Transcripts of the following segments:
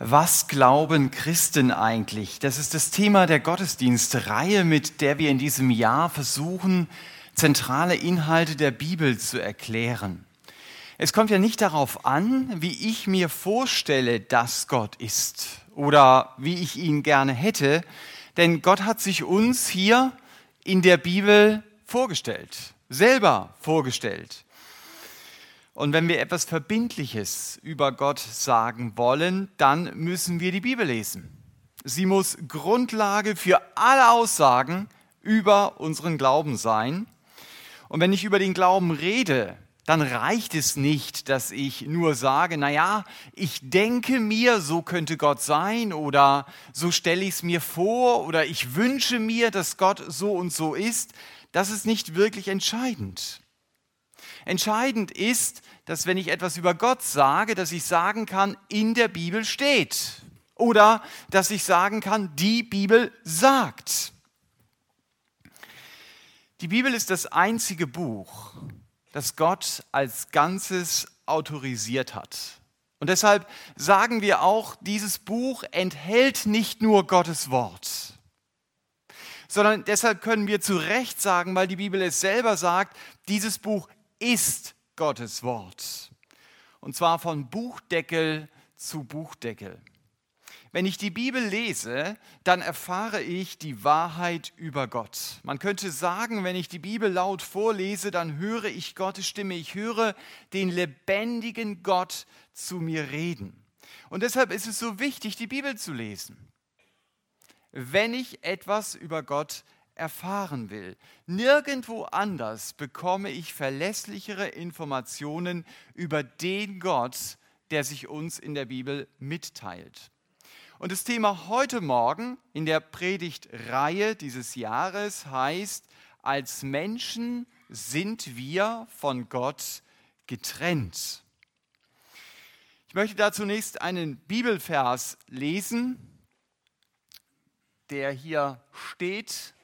Was glauben Christen eigentlich? Das ist das Thema der Gottesdienstreihe, mit der wir in diesem Jahr versuchen, zentrale Inhalte der Bibel zu erklären. Es kommt ja nicht darauf an, wie ich mir vorstelle, dass Gott ist oder wie ich ihn gerne hätte, denn Gott hat sich uns hier in der Bibel vorgestellt, selber vorgestellt. Und wenn wir etwas Verbindliches über Gott sagen wollen, dann müssen wir die Bibel lesen. Sie muss Grundlage für alle Aussagen über unseren Glauben sein. Und wenn ich über den Glauben rede, dann reicht es nicht, dass ich nur sage, naja, ich denke mir, so könnte Gott sein oder so stelle ich es mir vor oder ich wünsche mir, dass Gott so und so ist. Das ist nicht wirklich entscheidend. Entscheidend ist, dass wenn ich etwas über Gott sage, dass ich sagen kann, in der Bibel steht. Oder dass ich sagen kann, die Bibel sagt. Die Bibel ist das einzige Buch, das Gott als Ganzes autorisiert hat. Und deshalb sagen wir auch, dieses Buch enthält nicht nur Gottes Wort, sondern deshalb können wir zu Recht sagen, weil die Bibel es selber sagt, dieses Buch ist Gottes Wort. Und zwar von Buchdeckel zu Buchdeckel. Wenn ich die Bibel lese, dann erfahre ich die Wahrheit über Gott. Man könnte sagen, wenn ich die Bibel laut vorlese, dann höre ich Gottes Stimme. Ich höre den lebendigen Gott zu mir reden. Und deshalb ist es so wichtig, die Bibel zu lesen. Wenn ich etwas über Gott erfahren will. Nirgendwo anders bekomme ich verlässlichere Informationen über den Gott, der sich uns in der Bibel mitteilt. Und das Thema heute Morgen in der Predigtreihe dieses Jahres heißt, als Menschen sind wir von Gott getrennt. Ich möchte da zunächst einen Bibelvers lesen, der hier steht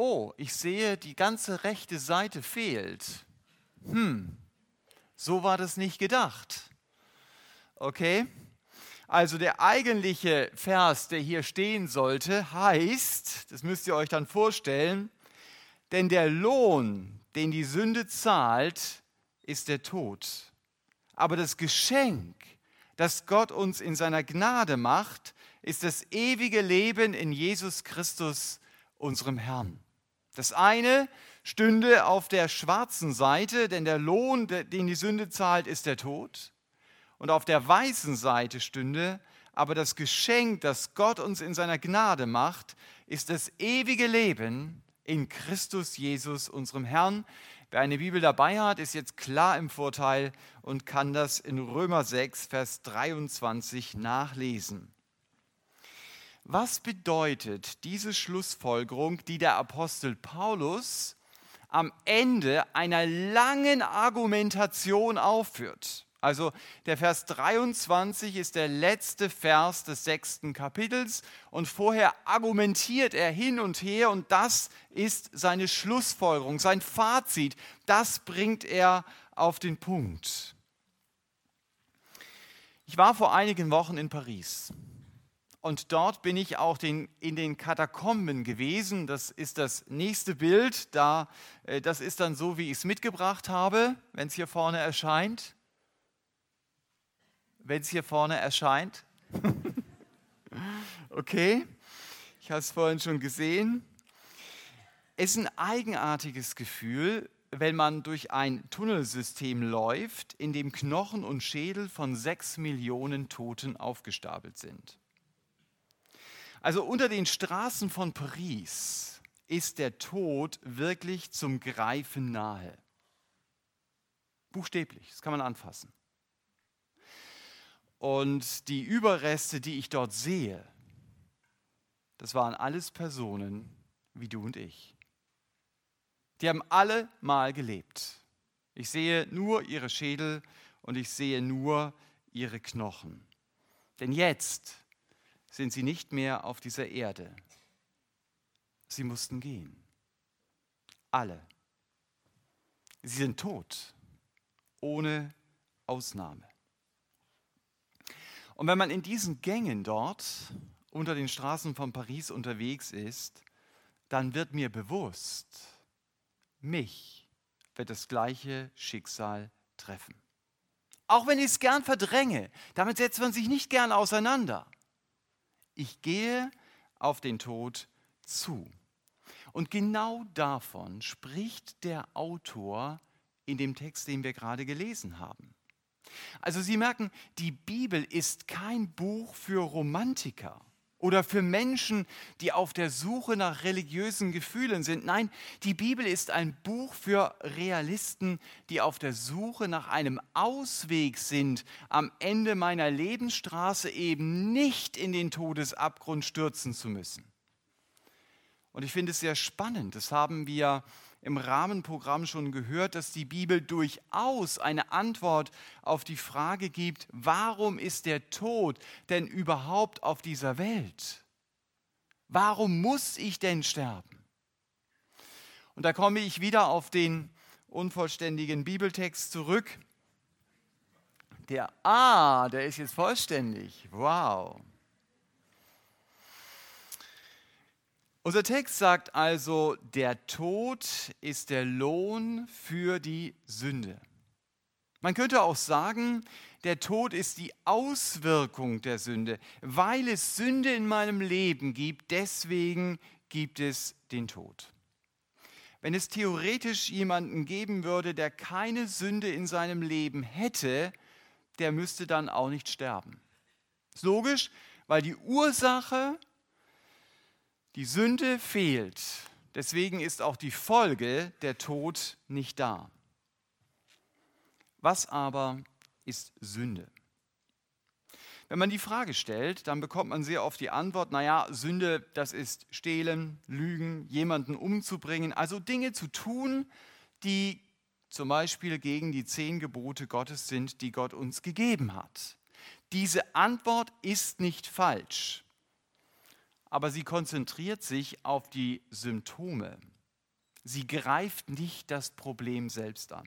oh, ich sehe, die ganze rechte Seite fehlt. Hm, so war das nicht gedacht. Okay? Also der eigentliche Vers, der hier stehen sollte, heißt, das müsst ihr euch dann vorstellen, denn der Lohn, den die Sünde zahlt, ist der Tod. Aber das Geschenk, das Gott uns in seiner Gnade macht, ist das ewige Leben in Jesus Christus, unserem Herrn. Das eine stünde auf der schwarzen Seite, denn der Lohn, den die Sünde zahlt, ist der Tod. Und auf der weißen Seite stünde, aber das Geschenk, das Gott uns in seiner Gnade macht, ist das ewige Leben in Christus Jesus, unserem Herrn. Wer eine Bibel dabei hat, ist jetzt klar im Vorteil und kann das in Römer 6, Vers 23 nachlesen. Was bedeutet diese Schlussfolgerung, die der Apostel Paulus am Ende einer langen Argumentation aufführt? Also der Vers 23 ist der letzte Vers des sechsten Kapitels und vorher argumentiert er hin und her und das ist seine Schlussfolgerung, sein Fazit. Das bringt er auf den Punkt. Ich war vor einigen Wochen in Paris und dort bin ich auch den, in den Katakomben gewesen. Das ist das nächste Bild. Da, äh, das ist dann so, wie ich es mitgebracht habe, wenn es hier vorne erscheint. Wenn es hier vorne erscheint. okay, ich habe es vorhin schon gesehen. Es ist ein eigenartiges Gefühl, wenn man durch ein Tunnelsystem läuft, in dem Knochen und Schädel von sechs Millionen Toten aufgestapelt sind. Also unter den Straßen von Paris ist der Tod wirklich zum Greifen nahe. Buchstäblich, das kann man anfassen. Und die Überreste, die ich dort sehe, das waren alles Personen wie du und ich. Die haben alle mal gelebt. Ich sehe nur ihre Schädel und ich sehe nur ihre Knochen. Denn jetzt sind sie nicht mehr auf dieser Erde. Sie mussten gehen. Alle. Sie sind tot, ohne Ausnahme. Und wenn man in diesen Gängen dort unter den Straßen von Paris unterwegs ist, dann wird mir bewusst, mich wird das gleiche Schicksal treffen. Auch wenn ich es gern verdränge, damit setzt man sich nicht gern auseinander. Ich gehe auf den Tod zu. Und genau davon spricht der Autor in dem Text, den wir gerade gelesen haben. Also Sie merken, die Bibel ist kein Buch für Romantiker oder für Menschen, die auf der Suche nach religiösen Gefühlen sind. Nein, die Bibel ist ein Buch für Realisten, die auf der Suche nach einem Ausweg sind, am Ende meiner Lebensstraße eben nicht in den Todesabgrund stürzen zu müssen. Und ich finde es sehr spannend, das haben wir im Rahmenprogramm schon gehört, dass die Bibel durchaus eine Antwort auf die Frage gibt, warum ist der Tod denn überhaupt auf dieser Welt? Warum muss ich denn sterben? Und da komme ich wieder auf den unvollständigen Bibeltext zurück. Der A, der ist jetzt vollständig. Wow. Unser Text sagt also, der Tod ist der Lohn für die Sünde. Man könnte auch sagen, der Tod ist die Auswirkung der Sünde. Weil es Sünde in meinem Leben gibt, deswegen gibt es den Tod. Wenn es theoretisch jemanden geben würde, der keine Sünde in seinem Leben hätte, der müsste dann auch nicht sterben. Ist logisch, weil die Ursache die Sünde fehlt. Deswegen ist auch die Folge, der Tod, nicht da. Was aber ist Sünde? Wenn man die Frage stellt, dann bekommt man sehr oft die Antwort, naja, Sünde, das ist stehlen, lügen, jemanden umzubringen, also Dinge zu tun, die zum Beispiel gegen die zehn Gebote Gottes sind, die Gott uns gegeben hat. Diese Antwort ist nicht falsch aber sie konzentriert sich auf die Symptome. Sie greift nicht das Problem selbst an.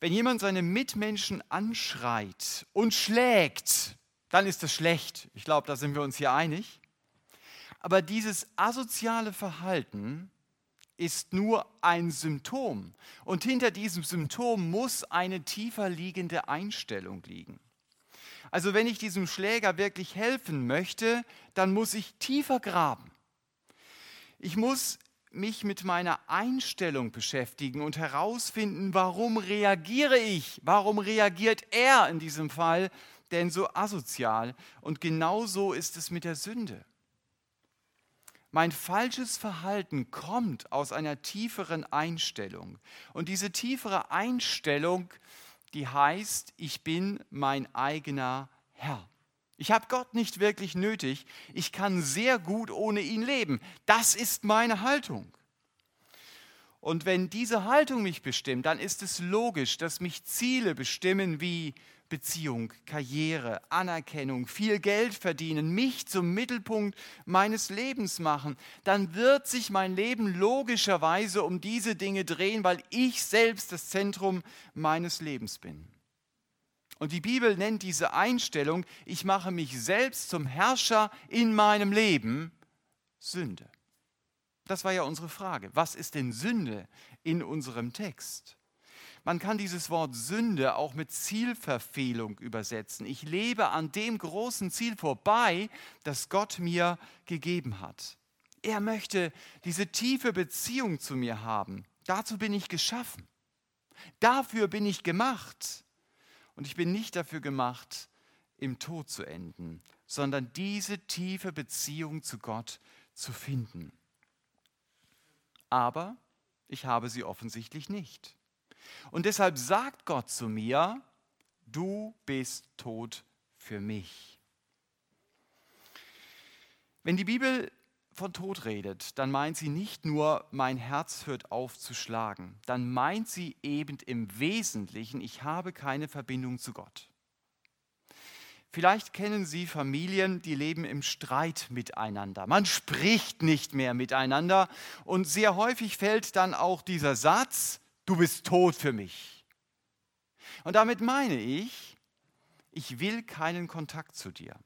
Wenn jemand seine Mitmenschen anschreit und schlägt, dann ist das schlecht. Ich glaube, da sind wir uns hier einig. Aber dieses asoziale Verhalten ist nur ein Symptom. Und hinter diesem Symptom muss eine tiefer liegende Einstellung liegen. Also wenn ich diesem Schläger wirklich helfen möchte, dann muss ich tiefer graben. Ich muss mich mit meiner Einstellung beschäftigen und herausfinden, warum reagiere ich, warum reagiert er in diesem Fall denn so asozial. Und genauso ist es mit der Sünde. Mein falsches Verhalten kommt aus einer tieferen Einstellung. Und diese tiefere Einstellung die heißt, ich bin mein eigener Herr. Ich habe Gott nicht wirklich nötig. Ich kann sehr gut ohne ihn leben. Das ist meine Haltung. Und wenn diese Haltung mich bestimmt, dann ist es logisch, dass mich Ziele bestimmen wie Beziehung, Karriere, Anerkennung, viel Geld verdienen, mich zum Mittelpunkt meines Lebens machen, dann wird sich mein Leben logischerweise um diese Dinge drehen, weil ich selbst das Zentrum meines Lebens bin. Und die Bibel nennt diese Einstellung, ich mache mich selbst zum Herrscher in meinem Leben, Sünde. Das war ja unsere Frage. Was ist denn Sünde in unserem Text? Man kann dieses Wort Sünde auch mit Zielverfehlung übersetzen. Ich lebe an dem großen Ziel vorbei, das Gott mir gegeben hat. Er möchte diese tiefe Beziehung zu mir haben. Dazu bin ich geschaffen. Dafür bin ich gemacht. Und ich bin nicht dafür gemacht, im Tod zu enden, sondern diese tiefe Beziehung zu Gott zu finden. Aber ich habe sie offensichtlich nicht. Und deshalb sagt Gott zu mir, du bist tot für mich. Wenn die Bibel von Tod redet, dann meint sie nicht nur, mein Herz hört auf zu schlagen, dann meint sie eben im Wesentlichen, ich habe keine Verbindung zu Gott. Vielleicht kennen Sie Familien, die leben im Streit miteinander. Man spricht nicht mehr miteinander und sehr häufig fällt dann auch dieser Satz, du bist tot für mich. Und damit meine ich, ich will keinen Kontakt zu dir.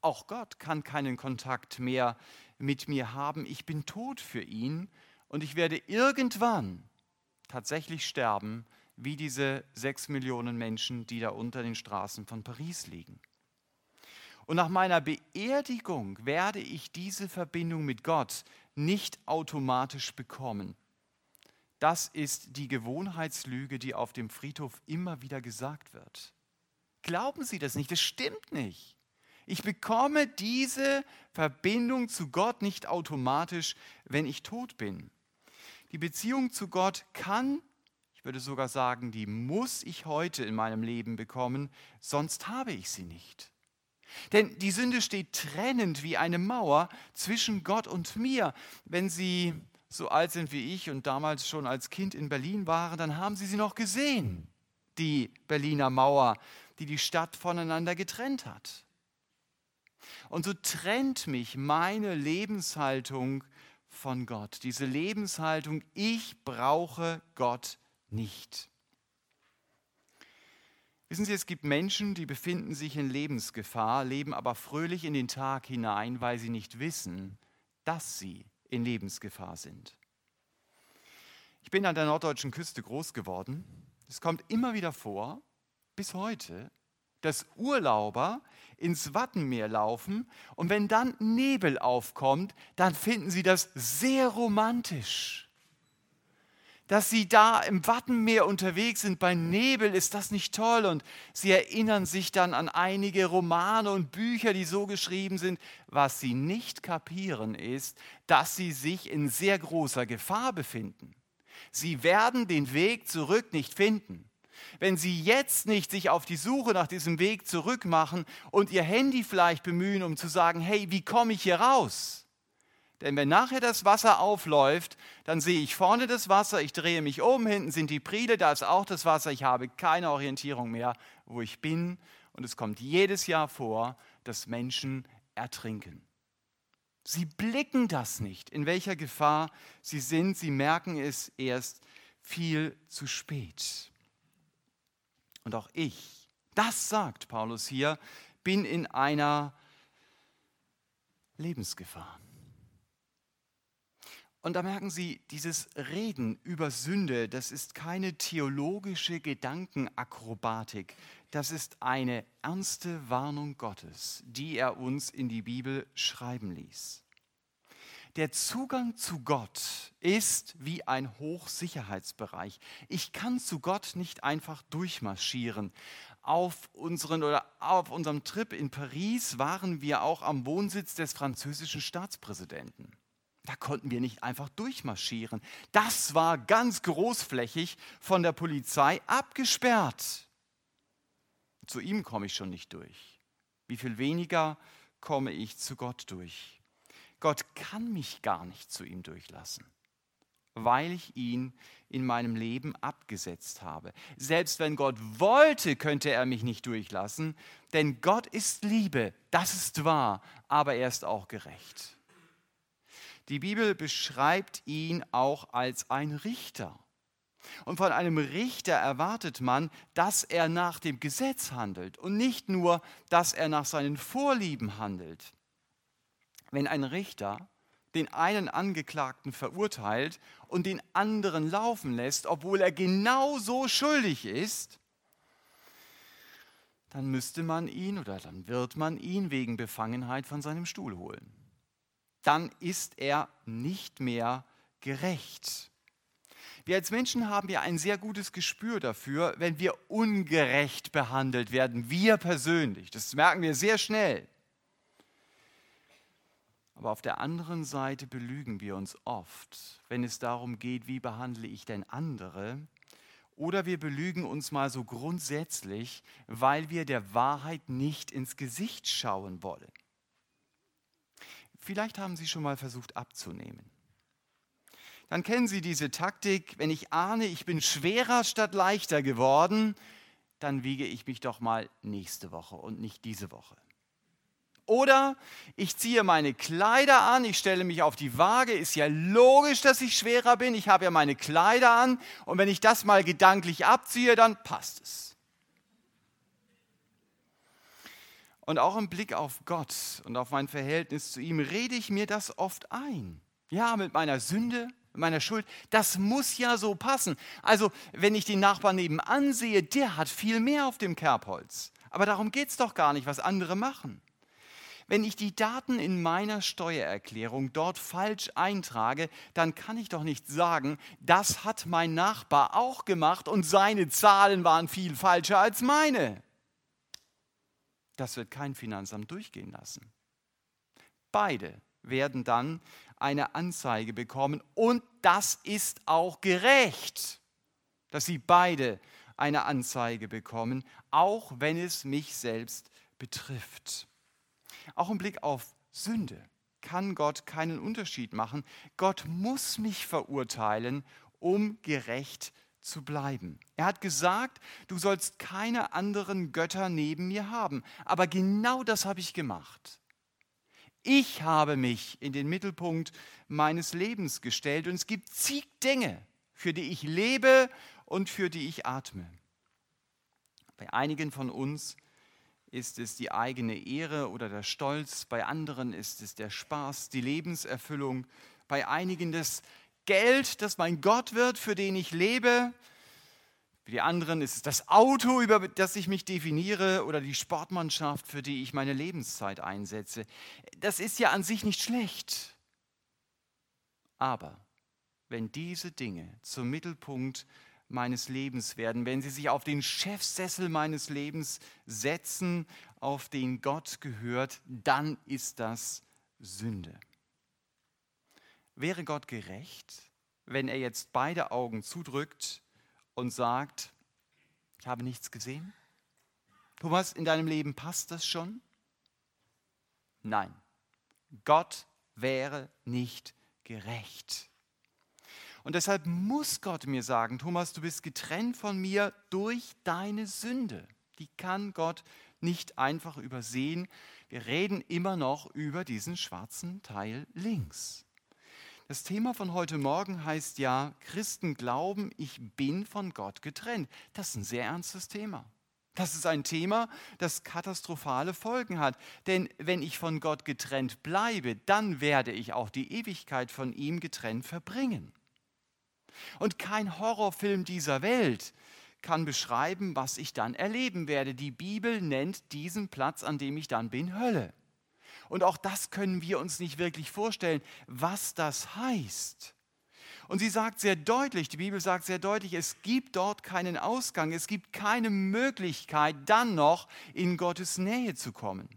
Auch Gott kann keinen Kontakt mehr mit mir haben. Ich bin tot für ihn und ich werde irgendwann tatsächlich sterben, wie diese sechs Millionen Menschen, die da unter den Straßen von Paris liegen. Und nach meiner Beerdigung werde ich diese Verbindung mit Gott nicht automatisch bekommen. Das ist die Gewohnheitslüge, die auf dem Friedhof immer wieder gesagt wird. Glauben Sie das nicht? Das stimmt nicht. Ich bekomme diese Verbindung zu Gott nicht automatisch, wenn ich tot bin. Die Beziehung zu Gott kann, ich würde sogar sagen, die muss ich heute in meinem Leben bekommen, sonst habe ich sie nicht. Denn die Sünde steht trennend wie eine Mauer zwischen Gott und mir. Wenn Sie so alt sind wie ich und damals schon als Kind in Berlin waren, dann haben Sie sie noch gesehen, die Berliner Mauer, die die Stadt voneinander getrennt hat. Und so trennt mich meine Lebenshaltung von Gott. Diese Lebenshaltung, ich brauche Gott nicht. Wissen Sie, es gibt Menschen, die befinden sich in Lebensgefahr, leben aber fröhlich in den Tag hinein, weil sie nicht wissen, dass sie in Lebensgefahr sind. Ich bin an der norddeutschen Küste groß geworden. Es kommt immer wieder vor, bis heute, dass Urlauber ins Wattenmeer laufen und wenn dann Nebel aufkommt, dann finden sie das sehr romantisch dass sie da im Wattenmeer unterwegs sind bei Nebel, ist das nicht toll? Und sie erinnern sich dann an einige Romane und Bücher, die so geschrieben sind. Was sie nicht kapieren ist, dass sie sich in sehr großer Gefahr befinden. Sie werden den Weg zurück nicht finden. Wenn Sie jetzt nicht sich auf die Suche nach diesem Weg zurück machen und Ihr Handy vielleicht bemühen, um zu sagen, hey, wie komme ich hier raus? Denn wenn nachher das Wasser aufläuft, dann sehe ich vorne das Wasser, ich drehe mich um, hinten sind die Priele, da ist auch das Wasser, ich habe keine Orientierung mehr, wo ich bin. Und es kommt jedes Jahr vor, dass Menschen ertrinken. Sie blicken das nicht, in welcher Gefahr sie sind. Sie merken es erst viel zu spät. Und auch ich, das sagt Paulus hier, bin in einer Lebensgefahr. Und da merken Sie, dieses Reden über Sünde, das ist keine theologische Gedankenakrobatik, das ist eine ernste Warnung Gottes, die er uns in die Bibel schreiben ließ. Der Zugang zu Gott ist wie ein Hochsicherheitsbereich. Ich kann zu Gott nicht einfach durchmarschieren. Auf, unseren, oder auf unserem Trip in Paris waren wir auch am Wohnsitz des französischen Staatspräsidenten. Da konnten wir nicht einfach durchmarschieren. Das war ganz großflächig von der Polizei abgesperrt. Zu ihm komme ich schon nicht durch. Wie viel weniger komme ich zu Gott durch? Gott kann mich gar nicht zu ihm durchlassen, weil ich ihn in meinem Leben abgesetzt habe. Selbst wenn Gott wollte, könnte er mich nicht durchlassen, denn Gott ist Liebe, das ist wahr, aber er ist auch gerecht. Die Bibel beschreibt ihn auch als ein Richter. Und von einem Richter erwartet man, dass er nach dem Gesetz handelt und nicht nur, dass er nach seinen Vorlieben handelt. Wenn ein Richter den einen Angeklagten verurteilt und den anderen laufen lässt, obwohl er genauso schuldig ist, dann müsste man ihn oder dann wird man ihn wegen Befangenheit von seinem Stuhl holen dann ist er nicht mehr gerecht. Wir als Menschen haben ja ein sehr gutes Gespür dafür, wenn wir ungerecht behandelt werden, wir persönlich. Das merken wir sehr schnell. Aber auf der anderen Seite belügen wir uns oft, wenn es darum geht, wie behandle ich denn andere. Oder wir belügen uns mal so grundsätzlich, weil wir der Wahrheit nicht ins Gesicht schauen wollen. Vielleicht haben Sie schon mal versucht abzunehmen. Dann kennen Sie diese Taktik, wenn ich ahne, ich bin schwerer statt leichter geworden, dann wiege ich mich doch mal nächste Woche und nicht diese Woche. Oder ich ziehe meine Kleider an, ich stelle mich auf die Waage, ist ja logisch, dass ich schwerer bin, ich habe ja meine Kleider an und wenn ich das mal gedanklich abziehe, dann passt es. Und auch im Blick auf Gott und auf mein Verhältnis zu ihm rede ich mir das oft ein. Ja, mit meiner Sünde, mit meiner Schuld, das muss ja so passen. Also, wenn ich den Nachbarn nebenan sehe, der hat viel mehr auf dem Kerbholz. Aber darum geht es doch gar nicht, was andere machen. Wenn ich die Daten in meiner Steuererklärung dort falsch eintrage, dann kann ich doch nicht sagen, das hat mein Nachbar auch gemacht und seine Zahlen waren viel falscher als meine. Das wird kein Finanzamt durchgehen lassen. Beide werden dann eine Anzeige bekommen und das ist auch gerecht, dass sie beide eine Anzeige bekommen, auch wenn es mich selbst betrifft. Auch im Blick auf Sünde kann Gott keinen Unterschied machen. Gott muss mich verurteilen, um gerecht zu bleiben. Er hat gesagt, du sollst keine anderen Götter neben mir haben. Aber genau das habe ich gemacht. Ich habe mich in den Mittelpunkt meines Lebens gestellt und es gibt zig Dinge, für die ich lebe und für die ich atme. Bei einigen von uns ist es die eigene Ehre oder der Stolz, bei anderen ist es der Spaß, die Lebenserfüllung, bei einigen das Geld, das mein Gott wird, für den ich lebe. Für die anderen ist es das Auto, über das ich mich definiere, oder die Sportmannschaft, für die ich meine Lebenszeit einsetze. Das ist ja an sich nicht schlecht. Aber wenn diese Dinge zum Mittelpunkt meines Lebens werden, wenn sie sich auf den Chefsessel meines Lebens setzen, auf den Gott gehört, dann ist das Sünde. Wäre Gott gerecht, wenn er jetzt beide Augen zudrückt und sagt, ich habe nichts gesehen? Thomas, in deinem Leben passt das schon? Nein, Gott wäre nicht gerecht. Und deshalb muss Gott mir sagen, Thomas, du bist getrennt von mir durch deine Sünde. Die kann Gott nicht einfach übersehen. Wir reden immer noch über diesen schwarzen Teil links. Das Thema von heute Morgen heißt ja, Christen glauben, ich bin von Gott getrennt. Das ist ein sehr ernstes Thema. Das ist ein Thema, das katastrophale Folgen hat. Denn wenn ich von Gott getrennt bleibe, dann werde ich auch die Ewigkeit von ihm getrennt verbringen. Und kein Horrorfilm dieser Welt kann beschreiben, was ich dann erleben werde. Die Bibel nennt diesen Platz, an dem ich dann bin, Hölle. Und auch das können wir uns nicht wirklich vorstellen, was das heißt. Und sie sagt sehr deutlich, die Bibel sagt sehr deutlich, es gibt dort keinen Ausgang, es gibt keine Möglichkeit, dann noch in Gottes Nähe zu kommen.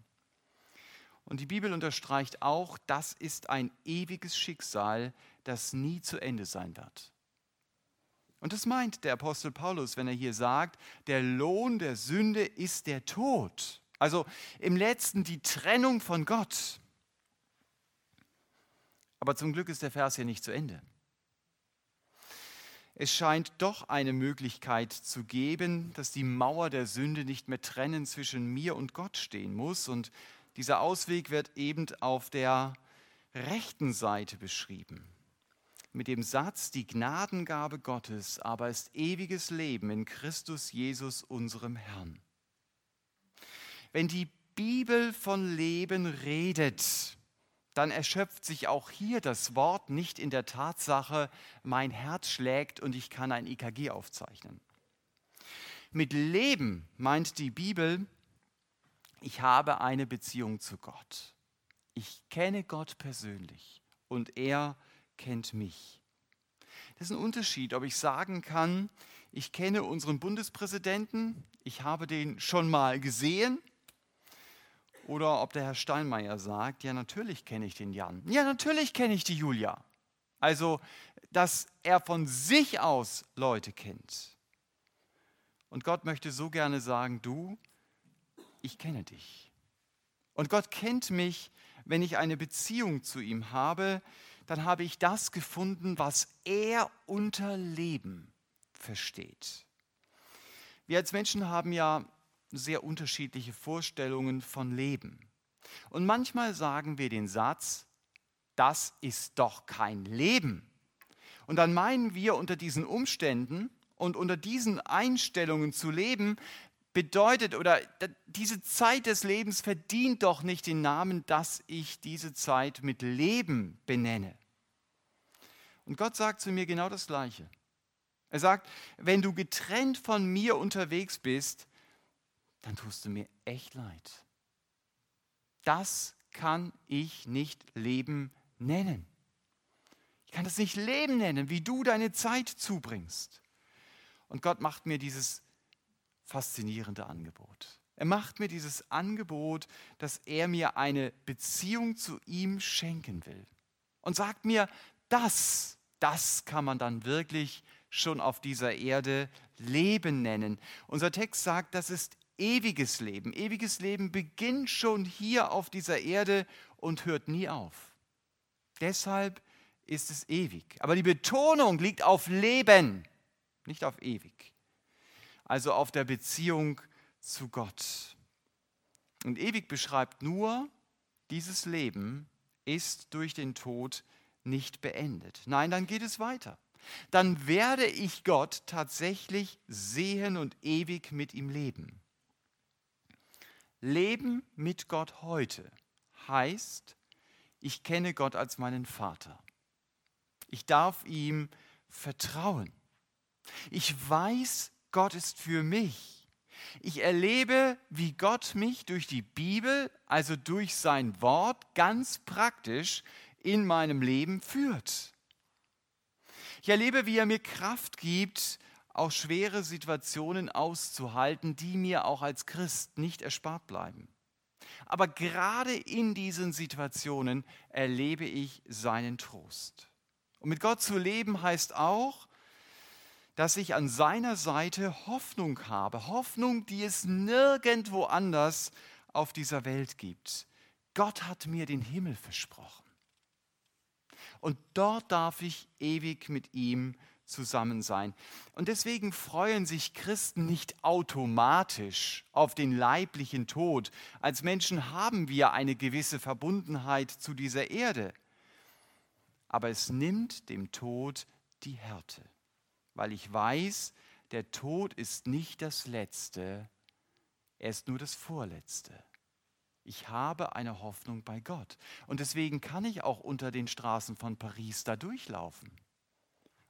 Und die Bibel unterstreicht auch, das ist ein ewiges Schicksal, das nie zu Ende sein wird. Und das meint der Apostel Paulus, wenn er hier sagt, der Lohn der Sünde ist der Tod. Also im letzten die Trennung von Gott. Aber zum Glück ist der Vers hier nicht zu Ende. Es scheint doch eine Möglichkeit zu geben, dass die Mauer der Sünde nicht mehr trennen zwischen mir und Gott stehen muss. Und dieser Ausweg wird eben auf der rechten Seite beschrieben mit dem Satz, die Gnadengabe Gottes aber ist ewiges Leben in Christus Jesus, unserem Herrn. Wenn die Bibel von Leben redet, dann erschöpft sich auch hier das Wort nicht in der Tatsache, mein Herz schlägt und ich kann ein IKG aufzeichnen. Mit Leben meint die Bibel, ich habe eine Beziehung zu Gott. Ich kenne Gott persönlich und er kennt mich. Das ist ein Unterschied, ob ich sagen kann, ich kenne unseren Bundespräsidenten, ich habe den schon mal gesehen, oder ob der Herr Steinmeier sagt, ja natürlich kenne ich den Jan, ja natürlich kenne ich die Julia. Also, dass er von sich aus Leute kennt. Und Gott möchte so gerne sagen, du, ich kenne dich. Und Gott kennt mich, wenn ich eine Beziehung zu ihm habe, dann habe ich das gefunden, was er unter Leben versteht. Wir als Menschen haben ja sehr unterschiedliche Vorstellungen von Leben. Und manchmal sagen wir den Satz, das ist doch kein Leben. Und dann meinen wir unter diesen Umständen und unter diesen Einstellungen zu leben, bedeutet oder diese Zeit des Lebens verdient doch nicht den Namen, dass ich diese Zeit mit Leben benenne. Und Gott sagt zu mir genau das Gleiche. Er sagt, wenn du getrennt von mir unterwegs bist, dann tust du mir echt leid. Das kann ich nicht Leben nennen. Ich kann das nicht Leben nennen, wie du deine Zeit zubringst. Und Gott macht mir dieses faszinierende Angebot. Er macht mir dieses Angebot, dass er mir eine Beziehung zu ihm schenken will. Und sagt mir, das, das kann man dann wirklich schon auf dieser Erde Leben nennen. Unser Text sagt, das ist ewiges Leben. Ewiges Leben beginnt schon hier auf dieser Erde und hört nie auf. Deshalb ist es ewig. Aber die Betonung liegt auf Leben, nicht auf ewig. Also auf der Beziehung zu Gott. Und ewig beschreibt nur, dieses Leben ist durch den Tod nicht beendet. Nein, dann geht es weiter. Dann werde ich Gott tatsächlich sehen und ewig mit ihm leben. Leben mit Gott heute heißt, ich kenne Gott als meinen Vater. Ich darf ihm vertrauen. Ich weiß, Gott ist für mich. Ich erlebe, wie Gott mich durch die Bibel, also durch sein Wort, ganz praktisch in meinem Leben führt. Ich erlebe, wie er mir Kraft gibt, auch schwere Situationen auszuhalten, die mir auch als Christ nicht erspart bleiben. Aber gerade in diesen Situationen erlebe ich seinen Trost. Und mit Gott zu leben heißt auch, dass ich an seiner Seite Hoffnung habe. Hoffnung, die es nirgendwo anders auf dieser Welt gibt. Gott hat mir den Himmel versprochen. Und dort darf ich ewig mit ihm zusammen sein. Und deswegen freuen sich Christen nicht automatisch auf den leiblichen Tod. Als Menschen haben wir eine gewisse Verbundenheit zu dieser Erde. Aber es nimmt dem Tod die Härte, weil ich weiß, der Tod ist nicht das Letzte, er ist nur das Vorletzte. Ich habe eine Hoffnung bei Gott. Und deswegen kann ich auch unter den Straßen von Paris da durchlaufen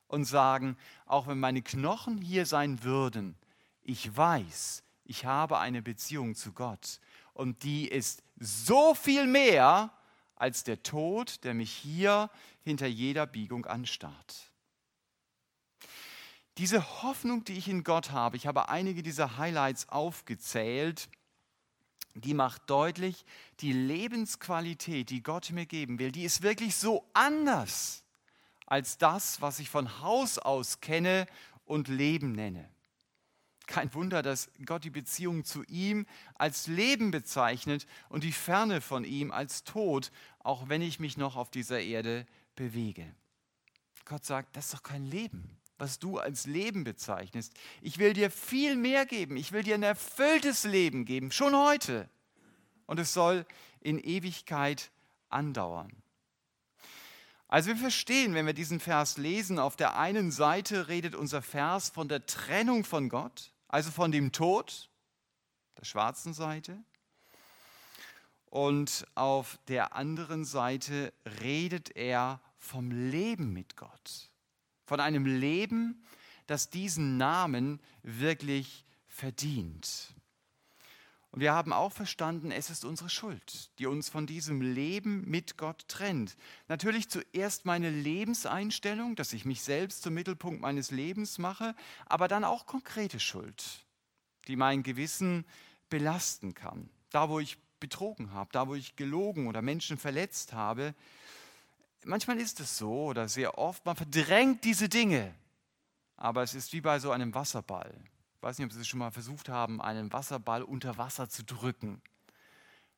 und sagen, auch wenn meine Knochen hier sein würden, ich weiß, ich habe eine Beziehung zu Gott und die ist so viel mehr als der Tod, der mich hier hinter jeder Biegung anstarrt. Diese Hoffnung, die ich in Gott habe, ich habe einige dieser Highlights aufgezählt, die macht deutlich, die Lebensqualität, die Gott mir geben will, die ist wirklich so anders als das, was ich von Haus aus kenne und Leben nenne. Kein Wunder, dass Gott die Beziehung zu ihm als Leben bezeichnet und die Ferne von ihm als Tod, auch wenn ich mich noch auf dieser Erde bewege. Gott sagt, das ist doch kein Leben, was du als Leben bezeichnest. Ich will dir viel mehr geben. Ich will dir ein erfülltes Leben geben, schon heute. Und es soll in Ewigkeit andauern. Also wir verstehen, wenn wir diesen Vers lesen, auf der einen Seite redet unser Vers von der Trennung von Gott, also von dem Tod, der schwarzen Seite. Und auf der anderen Seite redet er vom Leben mit Gott, von einem Leben, das diesen Namen wirklich verdient. Und wir haben auch verstanden, es ist unsere Schuld, die uns von diesem Leben mit Gott trennt. Natürlich zuerst meine Lebenseinstellung, dass ich mich selbst zum Mittelpunkt meines Lebens mache, aber dann auch konkrete Schuld, die mein Gewissen belasten kann. Da, wo ich betrogen habe, da, wo ich gelogen oder Menschen verletzt habe. Manchmal ist es so oder sehr oft, man verdrängt diese Dinge, aber es ist wie bei so einem Wasserball weiß nicht, ob Sie es schon mal versucht haben, einen Wasserball unter Wasser zu drücken.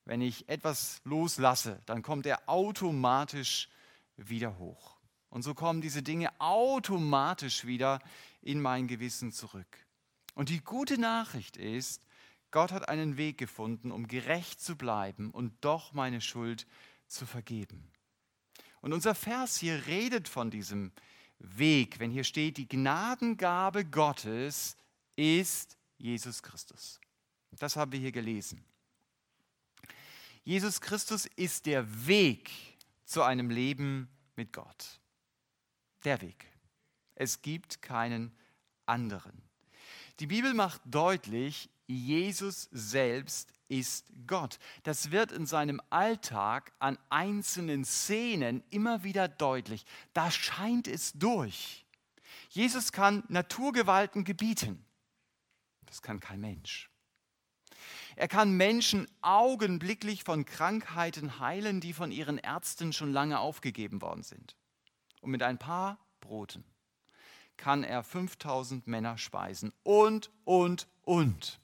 Wenn ich etwas loslasse, dann kommt er automatisch wieder hoch. Und so kommen diese Dinge automatisch wieder in mein Gewissen zurück. Und die gute Nachricht ist, Gott hat einen Weg gefunden, um gerecht zu bleiben und doch meine Schuld zu vergeben. Und unser Vers hier redet von diesem Weg, wenn hier steht, die Gnadengabe Gottes ist Jesus Christus. Das haben wir hier gelesen. Jesus Christus ist der Weg zu einem Leben mit Gott. Der Weg. Es gibt keinen anderen. Die Bibel macht deutlich, Jesus selbst ist Gott. Das wird in seinem Alltag an einzelnen Szenen immer wieder deutlich. Da scheint es durch. Jesus kann Naturgewalten gebieten. Das kann kein Mensch. Er kann Menschen augenblicklich von Krankheiten heilen, die von ihren Ärzten schon lange aufgegeben worden sind. Und mit ein paar Broten kann er 5000 Männer speisen und, und, und.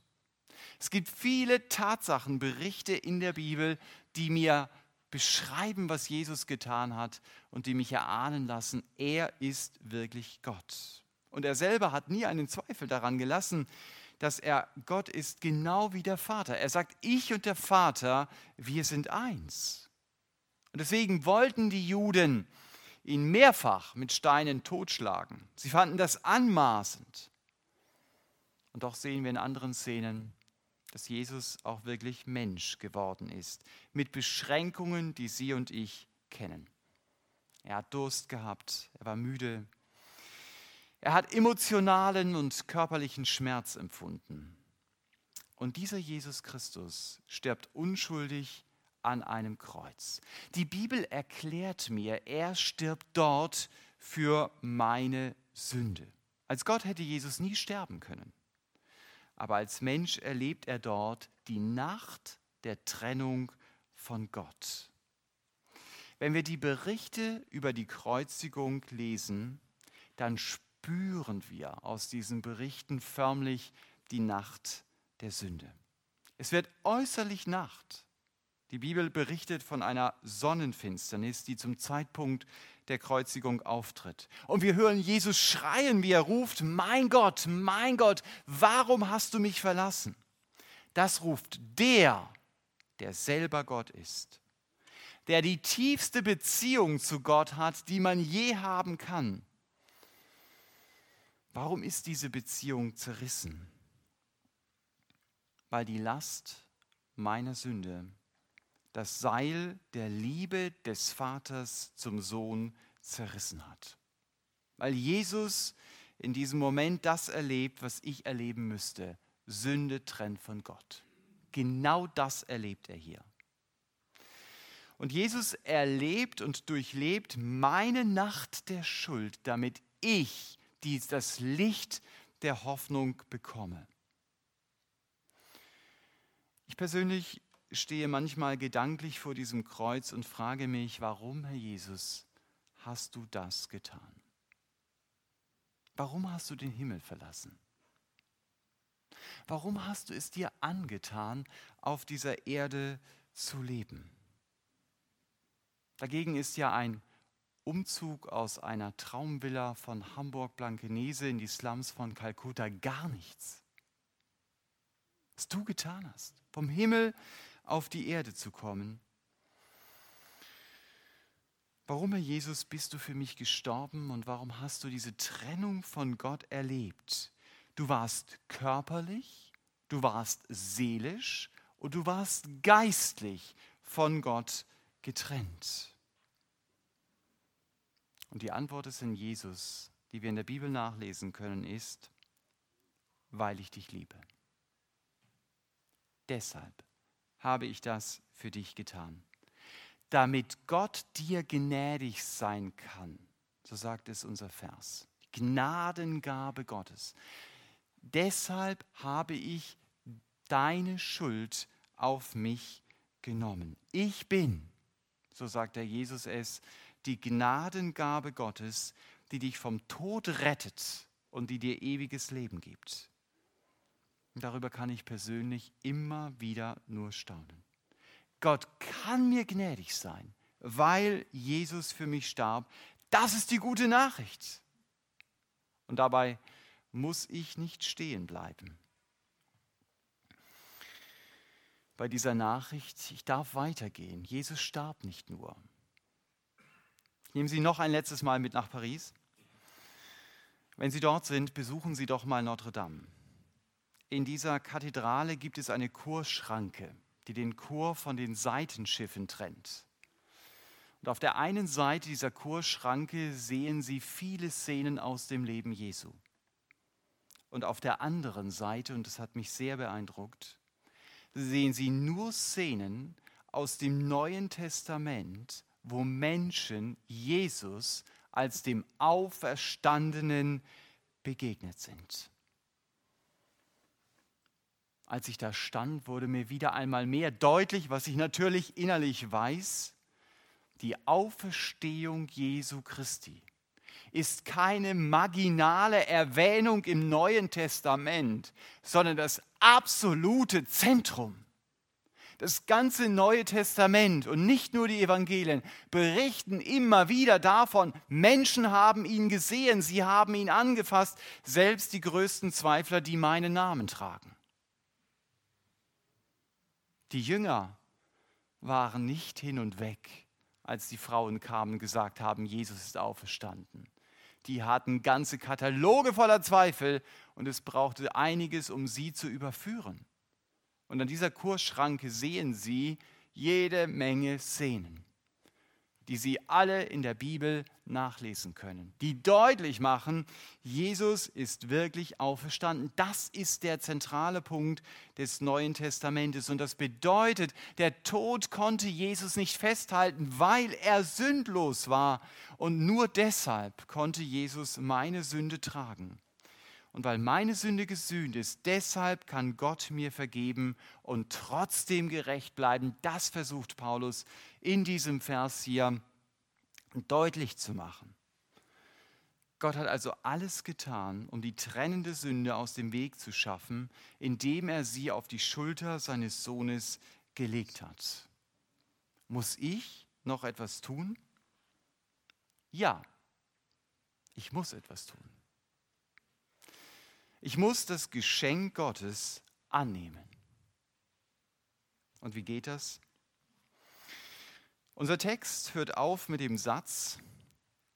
Es gibt viele Tatsachen, Berichte in der Bibel, die mir beschreiben, was Jesus getan hat und die mich erahnen lassen, er ist wirklich Gott. Und er selber hat nie einen Zweifel daran gelassen, dass er Gott ist, genau wie der Vater. Er sagt, ich und der Vater, wir sind eins. Und deswegen wollten die Juden ihn mehrfach mit Steinen totschlagen. Sie fanden das anmaßend. Und doch sehen wir in anderen Szenen, dass Jesus auch wirklich Mensch geworden ist, mit Beschränkungen, die Sie und ich kennen. Er hat Durst gehabt, er war müde, er hat emotionalen und körperlichen Schmerz empfunden. Und dieser Jesus Christus stirbt unschuldig an einem Kreuz. Die Bibel erklärt mir, er stirbt dort für meine Sünde. Als Gott hätte Jesus nie sterben können aber als Mensch erlebt er dort die Nacht der Trennung von Gott. Wenn wir die Berichte über die Kreuzigung lesen, dann spüren wir aus diesen Berichten förmlich die Nacht der Sünde. Es wird äußerlich Nacht. Die Bibel berichtet von einer Sonnenfinsternis, die zum Zeitpunkt der Kreuzigung auftritt. Und wir hören Jesus schreien, wie er ruft, mein Gott, mein Gott, warum hast du mich verlassen? Das ruft der, der selber Gott ist, der die tiefste Beziehung zu Gott hat, die man je haben kann. Warum ist diese Beziehung zerrissen? Weil die Last meiner Sünde das Seil der Liebe des Vaters zum Sohn zerrissen hat. Weil Jesus in diesem Moment das erlebt, was ich erleben müsste. Sünde trennt von Gott. Genau das erlebt er hier. Und Jesus erlebt und durchlebt meine Nacht der Schuld, damit ich dies, das Licht der Hoffnung bekomme. Ich persönlich stehe manchmal gedanklich vor diesem Kreuz und frage mich, warum, Herr Jesus, hast du das getan? Warum hast du den Himmel verlassen? Warum hast du es dir angetan, auf dieser Erde zu leben? Dagegen ist ja ein Umzug aus einer Traumvilla von Hamburg-Blankenese in die Slums von Kalkutta gar nichts. Was du getan hast. Vom Himmel auf die Erde zu kommen. Warum, Herr Jesus, bist du für mich gestorben und warum hast du diese Trennung von Gott erlebt? Du warst körperlich, du warst seelisch und du warst geistlich von Gott getrennt. Und die Antwort ist in Jesus, die wir in der Bibel nachlesen können, ist, weil ich dich liebe. Deshalb habe ich das für dich getan. Damit Gott dir gnädig sein kann, so sagt es unser Vers. Gnadengabe Gottes. Deshalb habe ich deine Schuld auf mich genommen. Ich bin, so sagt der Jesus es, die Gnadengabe Gottes, die dich vom Tod rettet und die dir ewiges Leben gibt. Und darüber kann ich persönlich immer wieder nur staunen. Gott kann mir gnädig sein, weil Jesus für mich starb. Das ist die gute Nachricht. Und dabei muss ich nicht stehen bleiben. Bei dieser Nachricht, ich darf weitergehen. Jesus starb nicht nur. Ich nehme Sie noch ein letztes Mal mit nach Paris. Wenn Sie dort sind, besuchen Sie doch mal Notre Dame in dieser Kathedrale gibt es eine Chorschranke, die den Chor von den Seitenschiffen trennt. Und auf der einen Seite dieser Chorschranke sehen Sie viele Szenen aus dem Leben Jesu. Und auf der anderen Seite, und das hat mich sehr beeindruckt, sehen Sie nur Szenen aus dem Neuen Testament, wo Menschen Jesus als dem Auferstandenen begegnet sind. Als ich da stand, wurde mir wieder einmal mehr deutlich, was ich natürlich innerlich weiß. Die Auferstehung Jesu Christi ist keine marginale Erwähnung im Neuen Testament, sondern das absolute Zentrum. Das ganze Neue Testament und nicht nur die Evangelien berichten immer wieder davon, Menschen haben ihn gesehen, sie haben ihn angefasst, selbst die größten Zweifler, die meinen Namen tragen. Die Jünger waren nicht hin und weg, als die Frauen kamen und gesagt haben, Jesus ist auferstanden. Die hatten ganze Kataloge voller Zweifel und es brauchte einiges, um sie zu überführen. Und an dieser Kursschranke sehen Sie jede Menge Szenen, die Sie alle in der Bibel nachlesen können, die deutlich machen, Jesus ist wirklich auferstanden. Das ist der zentrale Punkt des Neuen Testamentes. Und das bedeutet, der Tod konnte Jesus nicht festhalten, weil er sündlos war. Und nur deshalb konnte Jesus meine Sünde tragen. Und weil meine Sünde gesühnt ist, deshalb kann Gott mir vergeben und trotzdem gerecht bleiben. Das versucht Paulus in diesem Vers hier deutlich zu machen. Gott hat also alles getan, um die trennende Sünde aus dem Weg zu schaffen, indem er sie auf die Schulter seines Sohnes gelegt hat. Muss ich noch etwas tun? Ja, ich muss etwas tun. Ich muss das Geschenk Gottes annehmen. Und wie geht das? Unser Text hört auf mit dem Satz,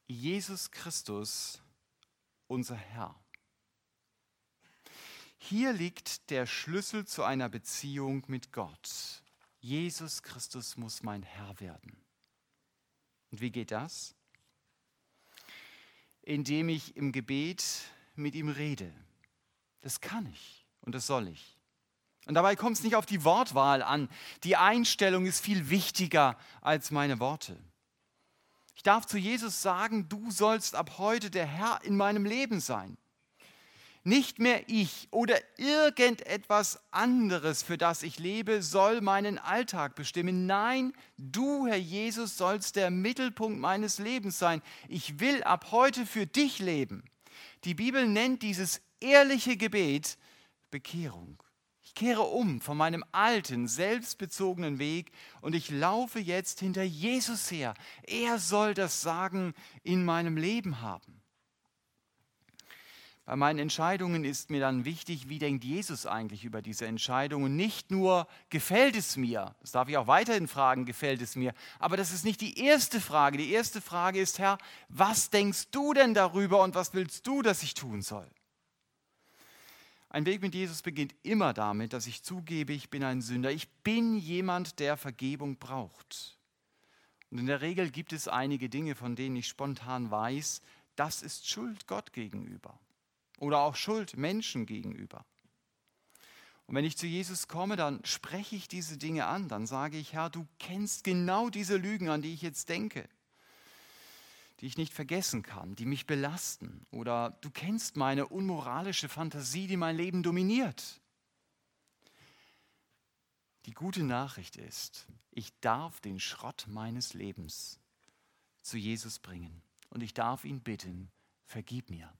Jesus Christus, unser Herr. Hier liegt der Schlüssel zu einer Beziehung mit Gott. Jesus Christus muss mein Herr werden. Und wie geht das? Indem ich im Gebet mit ihm rede das kann ich und das soll ich. Und dabei kommt es nicht auf die Wortwahl an. Die Einstellung ist viel wichtiger als meine Worte. Ich darf zu Jesus sagen, du sollst ab heute der Herr in meinem Leben sein. Nicht mehr ich oder irgendetwas anderes, für das ich lebe, soll meinen Alltag bestimmen. Nein, du, Herr Jesus, sollst der Mittelpunkt meines Lebens sein. Ich will ab heute für dich leben. Die Bibel nennt dieses ehrliche Gebet Bekehrung. Ich kehre um von meinem alten, selbstbezogenen Weg und ich laufe jetzt hinter Jesus her. Er soll das Sagen in meinem Leben haben. Bei meinen Entscheidungen ist mir dann wichtig, wie denkt Jesus eigentlich über diese Entscheidungen. Nicht nur, gefällt es mir, das darf ich auch weiterhin fragen, gefällt es mir, aber das ist nicht die erste Frage. Die erste Frage ist, Herr, was denkst du denn darüber und was willst du, dass ich tun soll? Ein Weg mit Jesus beginnt immer damit, dass ich zugebe, ich bin ein Sünder. Ich bin jemand, der Vergebung braucht. Und in der Regel gibt es einige Dinge, von denen ich spontan weiß, das ist Schuld Gott gegenüber oder auch Schuld Menschen gegenüber. Und wenn ich zu Jesus komme, dann spreche ich diese Dinge an, dann sage ich, Herr, du kennst genau diese Lügen, an die ich jetzt denke die ich nicht vergessen kann, die mich belasten. Oder du kennst meine unmoralische Fantasie, die mein Leben dominiert. Die gute Nachricht ist, ich darf den Schrott meines Lebens zu Jesus bringen und ich darf ihn bitten, vergib mir.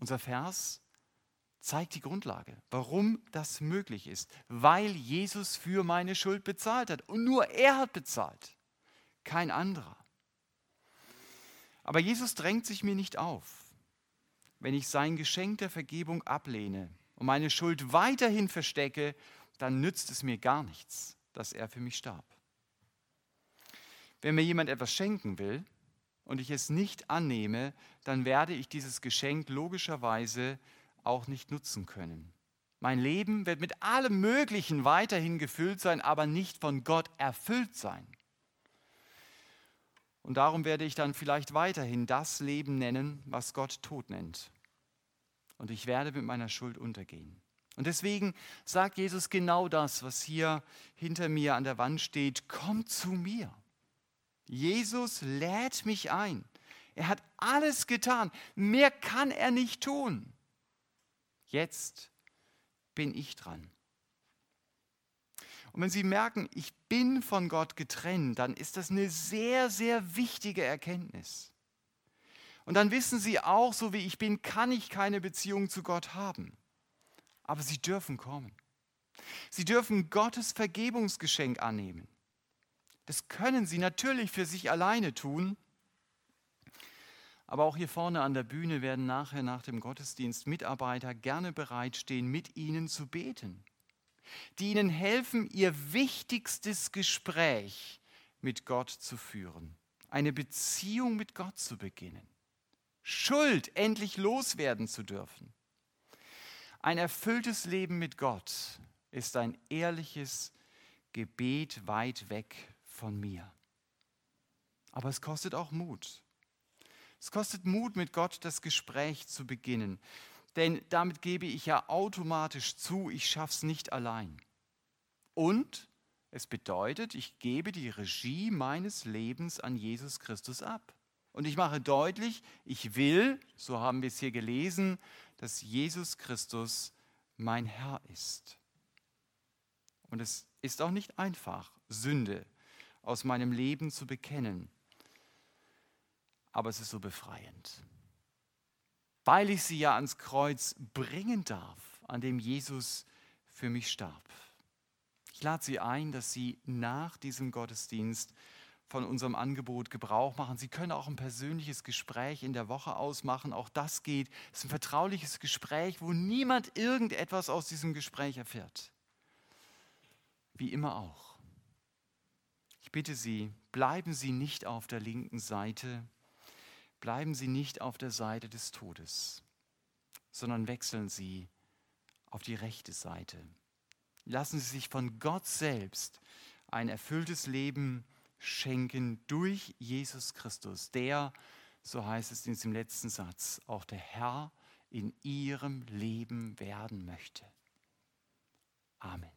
Unser Vers zeigt die Grundlage, warum das möglich ist, weil Jesus für meine Schuld bezahlt hat und nur er hat bezahlt, kein anderer. Aber Jesus drängt sich mir nicht auf. Wenn ich sein Geschenk der Vergebung ablehne und meine Schuld weiterhin verstecke, dann nützt es mir gar nichts, dass er für mich starb. Wenn mir jemand etwas schenken will und ich es nicht annehme, dann werde ich dieses Geschenk logischerweise auch nicht nutzen können. Mein Leben wird mit allem Möglichen weiterhin gefüllt sein, aber nicht von Gott erfüllt sein. Und darum werde ich dann vielleicht weiterhin das Leben nennen, was Gott Tod nennt. Und ich werde mit meiner Schuld untergehen. Und deswegen sagt Jesus genau das, was hier hinter mir an der Wand steht. Komm zu mir. Jesus lädt mich ein. Er hat alles getan. Mehr kann er nicht tun. Jetzt bin ich dran. Und wenn Sie merken, ich bin von Gott getrennt, dann ist das eine sehr, sehr wichtige Erkenntnis. Und dann wissen Sie auch, so wie ich bin, kann ich keine Beziehung zu Gott haben. Aber Sie dürfen kommen. Sie dürfen Gottes Vergebungsgeschenk annehmen. Das können Sie natürlich für sich alleine tun, aber auch hier vorne an der Bühne werden nachher nach dem Gottesdienst Mitarbeiter gerne bereitstehen, mit Ihnen zu beten, die Ihnen helfen, Ihr wichtigstes Gespräch mit Gott zu führen, eine Beziehung mit Gott zu beginnen, Schuld endlich loswerden zu dürfen. Ein erfülltes Leben mit Gott ist ein ehrliches Gebet weit weg von mir. Aber es kostet auch Mut. Es kostet Mut, mit Gott das Gespräch zu beginnen. Denn damit gebe ich ja automatisch zu, ich schaff's nicht allein. Und es bedeutet, ich gebe die Regie meines Lebens an Jesus Christus ab. Und ich mache deutlich, ich will, so haben wir es hier gelesen, dass Jesus Christus mein Herr ist. Und es ist auch nicht einfach, Sünde aus meinem Leben zu bekennen aber es ist so befreiend. Weil ich sie ja ans Kreuz bringen darf, an dem Jesus für mich starb. Ich lade Sie ein, dass Sie nach diesem Gottesdienst von unserem Angebot Gebrauch machen. Sie können auch ein persönliches Gespräch in der Woche ausmachen. Auch das geht. Es ist ein vertrauliches Gespräch, wo niemand irgendetwas aus diesem Gespräch erfährt. Wie immer auch. Ich bitte Sie, bleiben Sie nicht auf der linken Seite bleiben Sie nicht auf der Seite des Todes, sondern wechseln Sie auf die rechte Seite. Lassen Sie sich von Gott selbst ein erfülltes Leben schenken durch Jesus Christus, der, so heißt es in diesem letzten Satz, auch der Herr in Ihrem Leben werden möchte. Amen.